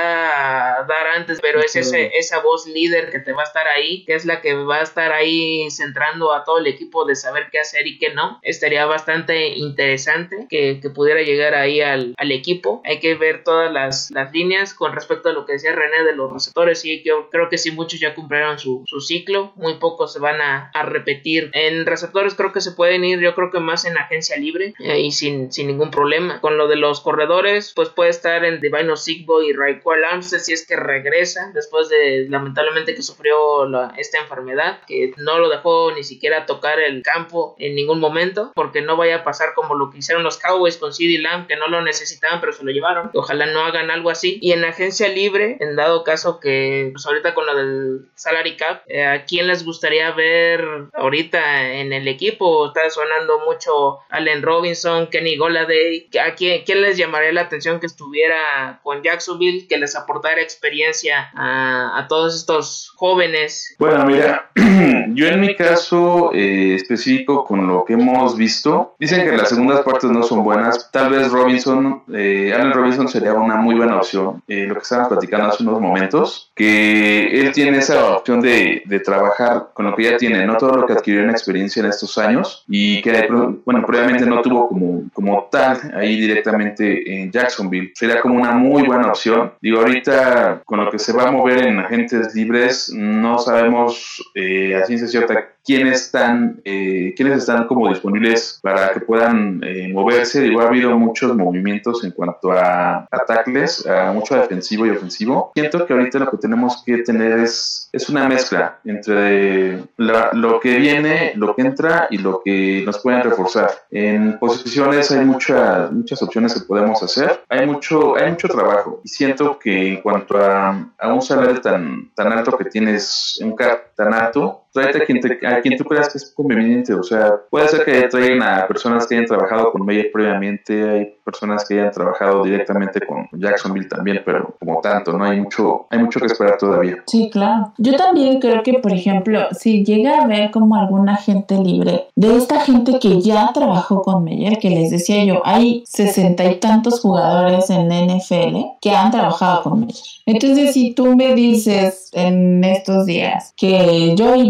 Speaker 1: dar antes, pero es ese, esa voz líder que te va a estar ahí, que es la que va a estar ahí centrando a todo el equipo de saber qué hacer y qué no. Estaría bastante interesante que, pudiera llegar ahí al, equipo. Hay que ver todas las, líneas con respecto a lo que decía René de los receptores. Y yo creo que sí, muchos ya cumplieron su, ciclo, muy pocos se van a repetir en receptores creo que se pueden ir, yo creo que más en agencia libre eh, y sin, sin ningún problema. Con lo de los corredores, pues puede estar en Divino Sigbo y Raquel Armstead si es que regresa después de lamentablemente que sufrió esta enfermedad, que no lo dejó ni siquiera tocar el campo en ningún momento, porque no vaya a pasar como lo que hicieron los Cowboys con CD Lamb, que no lo necesitaban, pero se lo llevaron. Ojalá no hagan algo así. Y en agencia libre, en dado caso que, pues ahorita con lo del salary cap, eh, ¿a quién les gustaría ver ahorita? En el equipo. Está sonando mucho Allen Robinson, Kenny Goladay. ¿A quién, les llamaría la atención que estuviera con Jacksonville, que les aportara experiencia a, todos estos jóvenes?
Speaker 3: Bueno, mira, yo en mi caso eh, específico con lo que hemos visto, dicen que las segundas partes no son buenas. Tal vez Robinson, eh, Allen Robinson sería una muy buena opción. Eh, lo que estábamos platicando hace unos momentos, que él tiene esa opción de, de trabajar con lo que ya tiene, no todo lo que adquirió una experiencia en estos años y que, bueno, probablemente no tuvo como, como tal ahí directamente en Jacksonville. Sería como una muy buena opción. Digo, ahorita con lo que se va a mover en agentes libres, no sabemos eh, a ciencia cierta quiénes están, eh, quiénes están como disponibles para que puedan eh, moverse. Digo, ha habido muchos movimientos en cuanto a ataques, a mucho defensivo y ofensivo. Siento que ahorita lo que tenemos que tener es, es una mezcla entre lo que viene, lo que entra y lo que nos pueden reforzar. En posiciones hay muchas muchas opciones que podemos hacer. Hay mucho, hay mucho trabajo y siento que en cuanto a, a un salario tan, tan alto que tienes, un cap tan alto, tráete a quien, a quien tú creas que es conveniente. O sea, puede ser que traigan a personas que hayan trabajado con Meyer previamente, hay personas que hayan trabajado directamente con Jacksonville también, pero como tanto, no hay mucho, hay mucho que esperar todavía.
Speaker 2: Sí, claro. Yo también creo que, por ejemplo, si llega a ver como alguna gente libre, de esta gente que ya trabajó con Meyer, que les decía yo, hay sesenta y tantos jugadores en NFL que han trabajado con Meyer. Entonces, si tú me dices en estos días que yo y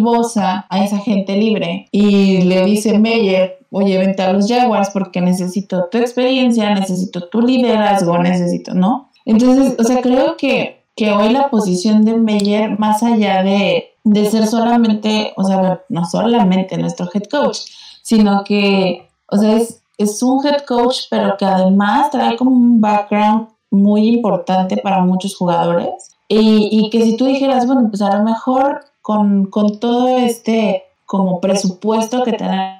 Speaker 2: A esa gente libre y le dice Meyer, oye, vente a los Jaguars porque necesito tu experiencia, necesito tu liderazgo, necesito, ¿no? Entonces, o sea, creo que, que hoy la posición de Meyer, más allá de, de ser solamente, o sea, no solamente nuestro head coach, sino que, o sea, es, es un head coach, pero que además trae como un background muy importante para muchos jugadores. Y, y, que si tú dijeras, bueno, pues a lo mejor con, con todo este como presupuesto que tenemos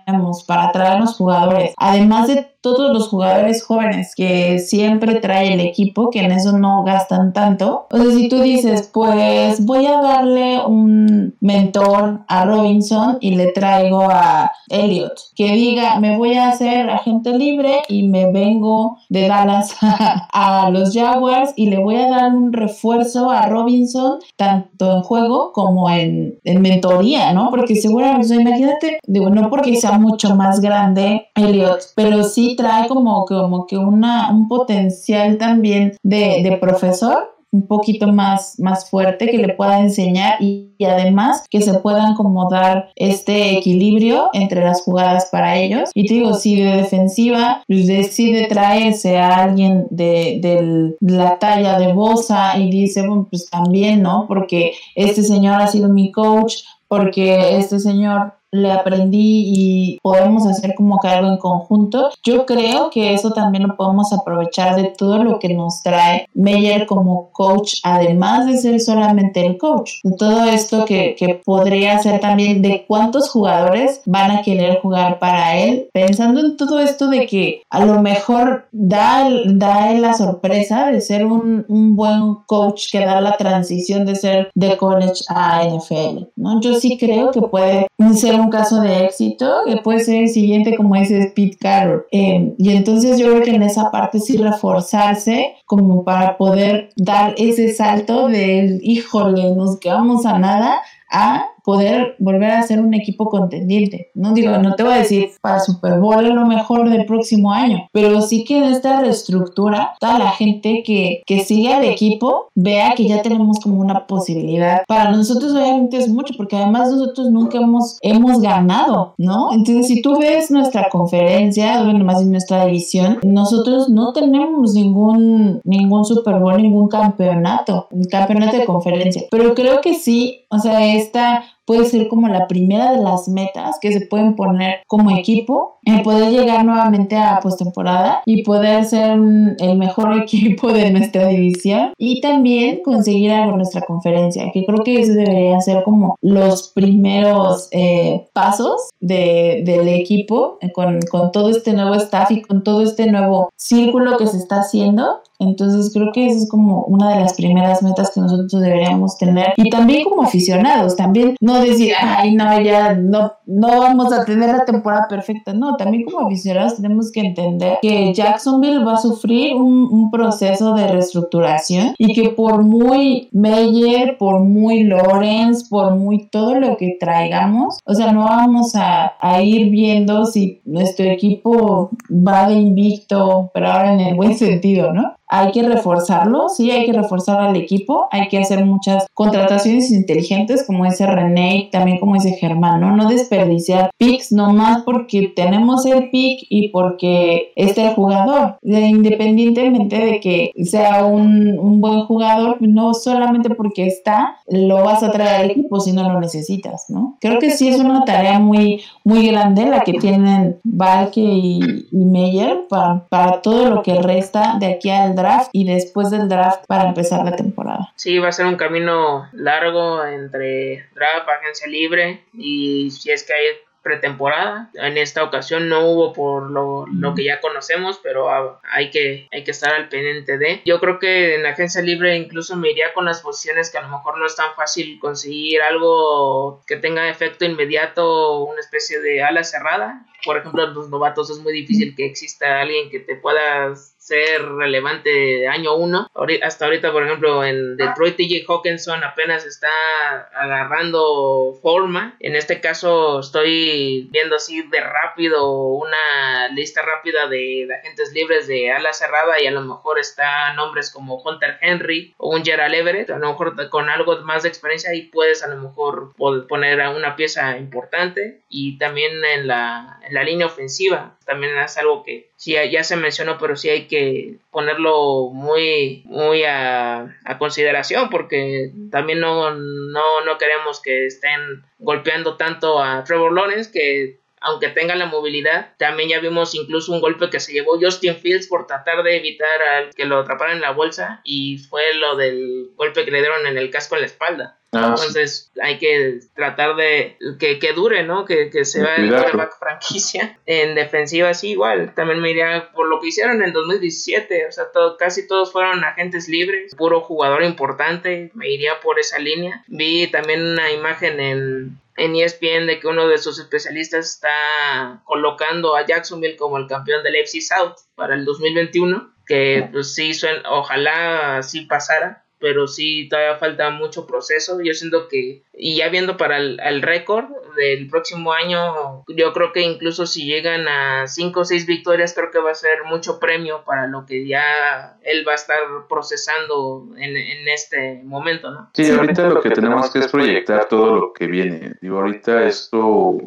Speaker 2: para traer los jugadores, además de todos los jugadores jóvenes que siempre trae el equipo, que en eso no gastan tanto. O sea, si tú dices, pues voy a darle un mentor a Robinson y le traigo a Elliot, que diga, me voy a hacer agente libre y me vengo de Dallas a, los Jaguars y le voy a dar un refuerzo a Robinson, tanto en juego como en, en mentoría, ¿no? Porque seguramente, imagínate, digo, no porque sea mucho más grande Elliot, pero sí trae como, como que una, un potencial también de, de profesor un poquito más, más fuerte que le pueda enseñar y, además que se puedan como dar este equilibrio entre las jugadas para ellos. Y te digo, si de defensiva pues decide traerse a alguien de, de la talla de Bosa y dice, bueno, pues también, ¿no? Porque este señor ha sido mi coach, porque este señor le aprendí y podemos hacer como que algo en conjunto. Yo creo que eso también lo podemos aprovechar de todo lo que nos trae Meyer como coach, además de ser solamente el coach. De todo esto que, que podría ser también de cuántos jugadores van a querer jugar para él, pensando en todo esto de que a lo mejor da, da la sorpresa de ser un, un buen coach que da la transición de ser de college a NFL. ¿no? Yo sí creo que puede ser caso de éxito, que puede ser el siguiente, como dice Pete Carroll. Eh, y entonces yo creo que en esa parte sí reforzarse como para poder dar ese salto del, híjole, nos quedamos a nada, a poder volver a ser un equipo contendiente. No digo, no te voy a decir para Super Bowl lo mejor del próximo año, pero sí que en esta reestructura, toda la gente que, que sigue al equipo vea que ya tenemos como una posibilidad. Para nosotros obviamente es mucho, porque además nosotros nunca hemos, hemos ganado, ¿no? Entonces, si tú ves nuestra conferencia, bueno, más en nuestra división, nosotros no tenemos ningún, ningún Super Bowl, ningún campeonato, un campeonato de conferencia, pero creo que sí, o sea, esta puede ser como la primera de las metas que se pueden poner como equipo, en poder llegar nuevamente a postemporada y poder ser el mejor equipo de nuestra división y también conseguir algo en nuestra conferencia, que creo que eso debería ser como los primeros eh, pasos de, del equipo con, con todo este nuevo staff y con todo este nuevo círculo que se está haciendo entonces creo que esa es como una de las primeras metas que nosotros deberíamos tener. Y también como aficionados, también no decir, ay, no, ya no, no vamos a tener la temporada perfecta. No, también como aficionados tenemos que entender que Jacksonville va a sufrir un, proceso de reestructuración y que por muy Meyer, por muy Lawrence, por muy todo lo que traigamos, o sea, no vamos a, a ir viendo si nuestro equipo va de invicto, pero ahora en el buen sentido, ¿no? Hay que reforzarlo, sí, hay que reforzar al equipo, hay que hacer muchas contrataciones inteligentes, como dice René, también como dice Germán, ¿no? No desperdiciar picks nomás porque tenemos el pick y porque está el jugador, independientemente de que sea un, un buen jugador, no solamente porque está, lo vas a traer al equipo si no lo necesitas, ¿no? Creo que sí es una tarea muy, muy grande la que tienen Valke y, y Meyer para, para todo lo que resta de aquí al draft y después del draft para empezar la temporada.
Speaker 1: Sí, va a ser un camino largo entre draft, agencia libre y si es que hay pretemporada. En esta ocasión no hubo por lo, lo, que ya conocemos, pero hay que, hay que estar al pendiente de. Yo creo que en la agencia libre incluso me iría con las posiciones que a lo mejor no es tan fácil conseguir algo que tenga efecto inmediato, una especie de ala cerrada. Por ejemplo, en los novatos es muy difícil que exista alguien que te pueda ser relevante año uno. Hasta ahorita, por ejemplo, en Detroit, TJ Hawkinson apenas está agarrando forma. En este caso, estoy viendo así de rápido una lista rápida de, agentes libres de ala cerrada y a lo mejor está nombres como Hunter Henry o un Gerald Everett. A lo mejor con algo más de experiencia y puedes a lo mejor poner a una pieza importante y también en la, en la línea ofensiva también es algo que sí ya se mencionó pero sí hay que ponerlo muy, muy a, consideración porque también no, no, queremos que estén golpeando tanto a Trevor Lawrence que aunque tenga la movilidad. También ya vimos incluso un golpe que se llevó Justin Fields por tratar de evitar al que lo atraparan en la bolsa y fue lo del golpe que le dieron en el casco en la espalda. Ah, Entonces hay que tratar de que, que dure, ¿no? Que, que sea el quarterback franquicia. En defensiva sí, igual. También me iría por lo que hicieron en 2017. O sea, todo, casi todos fueron agentes libres, puro jugador importante. Me iría por esa línea. Vi también una imagen en, en ESPN de que uno de sus especialistas está colocando a Jacksonville como el campeón del FC South para el 2021, que pues sí, ojalá sí pasara, pero sí todavía falta mucho proceso. Yo siento que, y ya viendo para el, récord del próximo año, yo creo que incluso si llegan a 5 o 6 victorias, creo que va a ser mucho premio para lo que ya él va a estar procesando en, en este momento, ¿no?
Speaker 3: Sí, ahorita lo que tenemos que es proyectar todo lo que viene. Digo, ahorita esto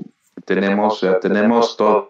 Speaker 3: tenemos, tenemos todo,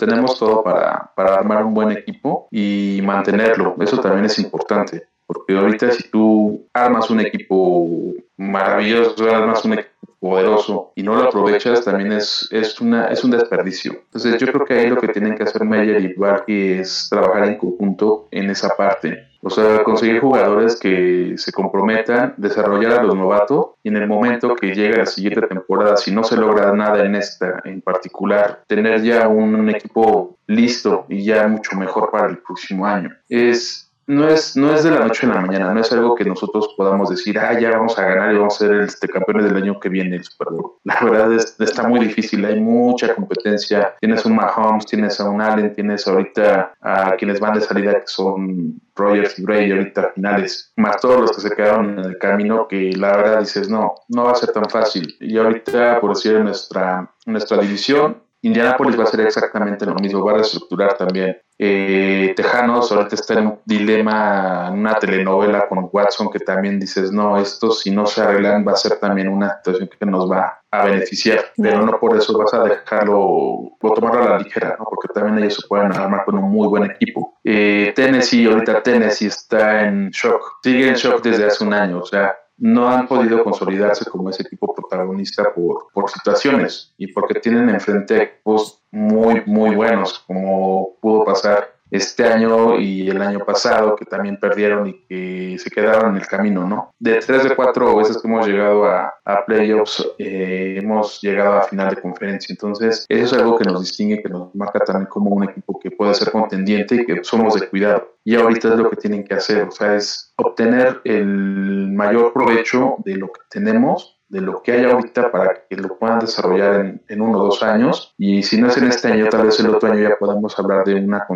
Speaker 3: tenemos todo para, para armar un buen equipo y mantenerlo. Eso también es importante. Porque ahorita si tú armas un equipo maravilloso, armas un equipo poderoso y no lo aprovechas, también es, es, una, es un desperdicio. Entonces yo creo que ahí lo que tienen que hacer Meyer y Barky es trabajar en conjunto en esa parte. O sea, conseguir jugadores que se comprometan, desarrollar a los novatos y en el momento que llegue la siguiente temporada, si no se logra nada en esta en particular, tener ya un equipo listo y ya mucho mejor para el próximo año. Es no es, no es de la noche a la mañana, no es algo que nosotros podamos decir, ah, ya vamos a ganar y vamos a ser este, campeones del año que viene el Super Bowl. La verdad es, está muy difícil, hay mucha competencia. Tienes un Mahomes, tienes a un Allen, tienes ahorita a quienes van de salida que son Rogers y Bray ahorita finales, más todos los que se quedaron en el camino que la verdad dices, no, no va a ser tan fácil. Y ahorita, por decir, nuestra, nuestra división, Indianapolis va a ser exactamente lo mismo, va a reestructurar también. Eh, Tejanos ahorita está en un dilema, en una telenovela con Watson que también dices, no, esto si no se arreglan va a ser también una situación que nos va a beneficiar, pero no por eso vas a dejarlo o tomarlo a la ligera, ¿no? porque también ellos se pueden armar con un muy buen equipo. Eh, Tennessee, ahorita Tennessee está en shock, sigue en shock desde hace un año, o sea, no han podido consolidarse como ese equipo protagonista por, por situaciones y porque tienen enfrente equipos muy, muy buenos, como pudo pasar este año y el año pasado, que también perdieron y que se quedaron en el camino, ¿no? De tres de cuatro veces que hemos llegado a, playoffs, eh, hemos llegado a final de conferencia. Entonces, eso es algo que nos distingue, que nos marca también como un equipo que puede ser contendiente y que somos de cuidado. Y ahorita es lo que tienen que hacer, o sea, es obtener el mayor provecho de lo que tenemos de lo que hay ahorita para que lo puedan desarrollar en, uno o dos años. Y si no es en este año, tal vez el otro año ya podamos hablar de, una,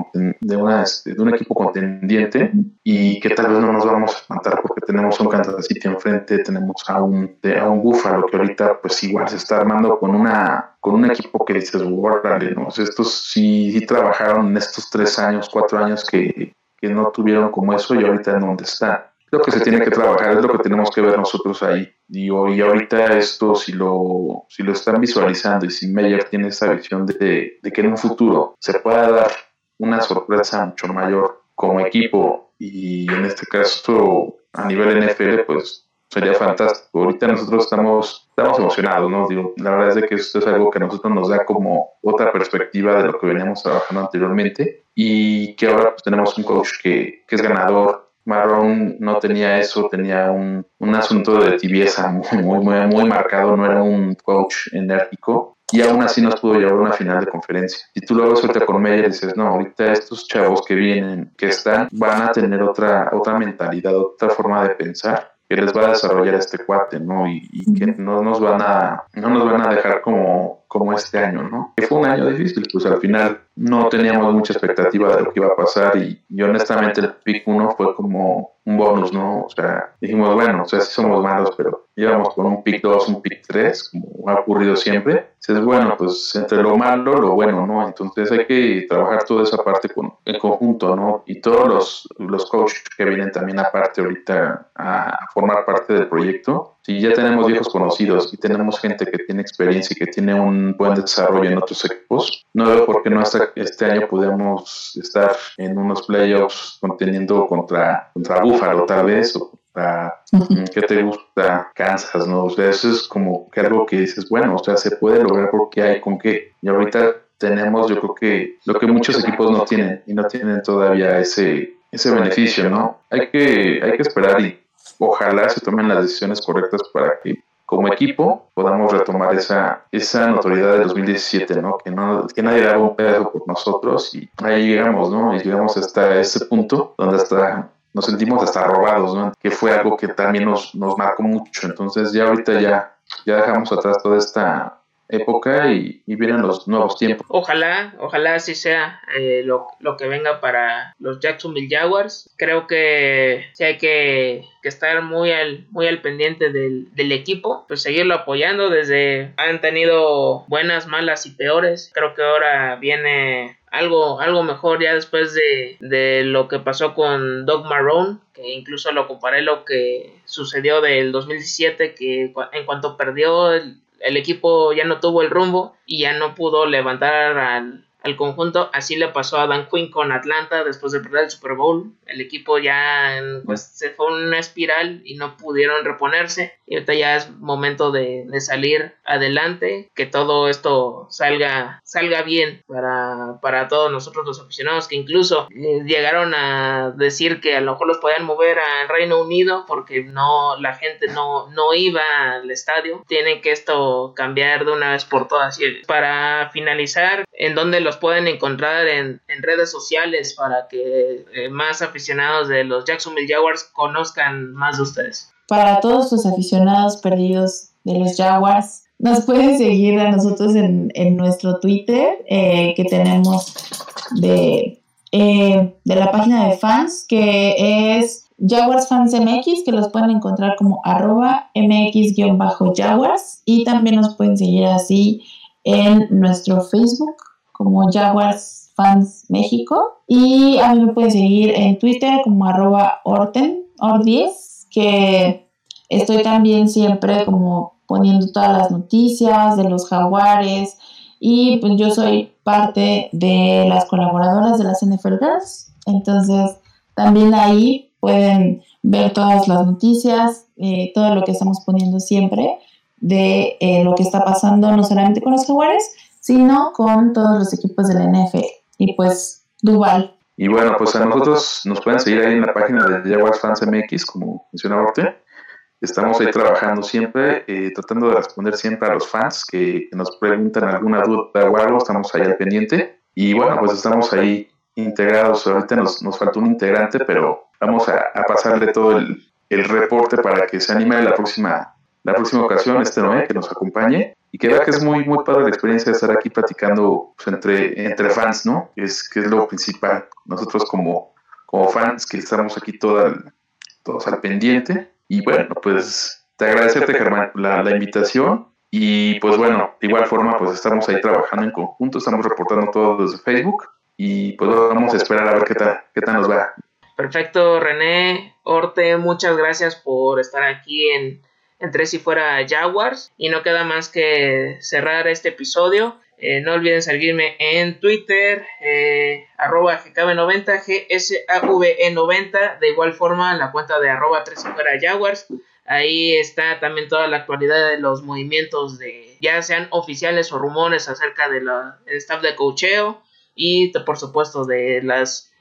Speaker 3: de, una, este, de un equipo contendiente y que tal vez no nos vamos a espantar porque tenemos un Kansas City enfrente, tenemos a un, a un Buffalo que ahorita pues igual se está armando con una con un equipo que dices, órale, ¿no? estos sí, sí, trabajaron en estos tres años, cuatro años que, que no tuvieron como eso y ahorita en donde está lo que se tiene que trabajar, es lo que tenemos que ver nosotros ahí. Y ahorita esto, si lo, si lo están visualizando y si Meyer tiene esa visión de, de que en un futuro se pueda dar una sorpresa mucho mayor como equipo y en este caso a nivel NFL, pues sería fantástico. Ahorita nosotros estamos, estamos emocionados, ¿no? Digo, la verdad es de que esto es algo que a nosotros nos da como otra perspectiva de lo que veníamos trabajando anteriormente y que ahora pues, tenemos un coach que, que es ganador, Marrón no tenía eso, tenía un, un asunto de tibieza muy, muy, muy marcado, no era un coach enérgico y aún así nos pudo llevar a una final de conferencia. Y tú luego suelta con Meyer y dices, no, ahorita estos chavos que vienen, que están, van a tener otra, otra mentalidad, otra forma de pensar que les va a desarrollar este cuate, ¿no? Y, y que no nos van a, no nos van a dejar como, como este año, ¿no? Que fue un año difícil, pues al final no teníamos mucha expectativa de lo que iba a pasar y, y honestamente el pick 1 fue como un bonus, ¿no? O sea, dijimos, bueno, o sea, sí somos malos, pero íbamos con un pick 2, un pick 3, como ha ocurrido siempre. Entonces, bueno, pues entre lo malo, lo bueno, ¿no? Entonces hay que trabajar toda esa parte con, en conjunto, ¿no? Y todos los, los coaches que vienen también aparte ahorita a formar parte del proyecto, si ya tenemos viejos conocidos y tenemos gente que tiene experiencia y que tiene un buen desarrollo en otros equipos, no veo por qué no hasta este año podemos estar en unos playoffs conteniendo contra, contra Búfalo tal vez o contra, ¿qué te gusta? Kansas, ¿no? O sea, eso es como que algo que dices, bueno, o sea, se puede lograr porque hay con qué. Y ahorita tenemos, yo creo que lo que muchos equipos no tienen y no tienen todavía ese, ese beneficio, ¿no? Hay que, hay que esperar y ojalá se tomen las decisiones correctas para que como equipo podamos retomar esa, esa notoriedad del 2017, ¿no? Que, no, que nadie daba un pedo por nosotros y ahí llegamos, ¿no? Y llegamos hasta ese punto donde hasta nos sentimos hasta robados, ¿no? Que fue algo que también nos, nos marcó mucho. Entonces ya ahorita ya, ya dejamos atrás toda esta época y, vienen los nuevos tiempos.
Speaker 1: Ojalá, ojalá así sea eh, lo, que venga para los Jacksonville Jaguars. Creo que sí hay que, estar muy al, muy al pendiente del, equipo, pues seguirlo apoyando desde han tenido buenas, malas y peores. Creo que ahora viene algo, algo mejor ya después de, de, lo que pasó con Doug Marrone, que incluso lo comparé lo que sucedió del 2017, que en cuanto perdió el, el equipo ya no tuvo el rumbo y ya no pudo levantar al, al conjunto. Así le pasó a Dan Quinn con Atlanta después de perder el Super Bowl. El equipo ya pues, se fue en una espiral y no pudieron reponerse. Y ahorita ya es momento de, salir adelante, que todo esto salga, salga bien para, para todos nosotros los aficionados, que incluso eh, llegaron a decir que a lo mejor los podían mover al Reino Unido porque no la gente no, no iba al estadio. Tiene que esto cambiar de una vez por todas. Y para finalizar, en donde los pueden encontrar en, redes sociales para que eh, más aficionados de los Jacksonville Jaguars conozcan más de ustedes.
Speaker 2: Para todos los aficionados perdidos de los Jaguars, nos pueden seguir a nosotros en, nuestro Twitter eh, que tenemos de, eh, de la página de fans que es Jaguars Fans MX, que los pueden encontrar como arroba mx-jaguars y también nos pueden seguir así en nuestro Facebook como Jaguars Fans México. Y a mí me pueden seguir en Twitter como arroba Orten, Or10, que estoy también siempre como poniendo todas las noticias de los jaguares. Y pues yo soy parte de las colaboradoras de las NFL Girls. Entonces también ahí pueden ver todas las noticias, eh, todo lo que estamos poniendo siempre de eh, lo que está pasando no solamente con los jaguares, sino con todos los equipos de la NFL. Y pues, Duval.
Speaker 3: Y bueno, pues a nosotros nos pueden seguir ahí en la página de Jaguars Fans MX, como mencionaba usted. Estamos ahí trabajando siempre, eh, tratando de responder siempre a los fans que, nos preguntan alguna duda o algo, estamos ahí al pendiente. Y bueno, pues estamos ahí integrados. Ahorita nos, nos falta un integrante, pero vamos a, pasarle todo el, el, reporte para que se anime la próxima, la próxima ocasión, este Noé, que nos acompañe y que vea que es muy, muy padre la experiencia de estar aquí platicando pues, entre, entre fans, ¿no? Es que es lo principal. Nosotros como, como fans que estamos aquí toda, todos al pendiente. Y bueno, pues te agradecerte, Germán, la, la invitación. Y pues bueno, de igual forma, pues estamos ahí trabajando en conjunto, estamos reportando todo desde Facebook y pues vamos a esperar a ver qué tal, qué tal nos va.
Speaker 1: Perfecto, René, Orte, muchas gracias por estar aquí en entre si fuera Jaguars. Y no queda más que cerrar este episodio. Eh, no olviden seguirme en Twitter, eh, arroba GKB90, GSAVE90, de igual forma la cuenta de arroba 3 fuera Jaguars. Ahí está también toda la actualidad de los movimientos de ya sean oficiales o rumores acerca del staff de cocheo y por supuesto de las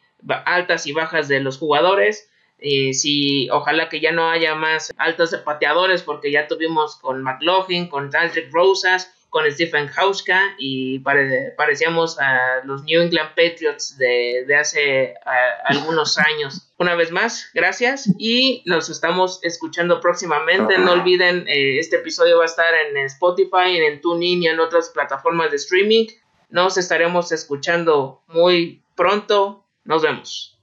Speaker 1: altas y bajas de los jugadores. Y si ojalá que ya no haya más altos de pateadores porque ya tuvimos con McLaughlin, con Aldrich Rosas, con Stephen Hauska y parecíamos a los New England Patriots de, hace algunos años. Una vez más, gracias y nos estamos escuchando próximamente. No olviden, eh, este episodio va a estar en Spotify, en TuneIn y en otras plataformas de streaming. Nos estaremos escuchando muy pronto. Nos vemos.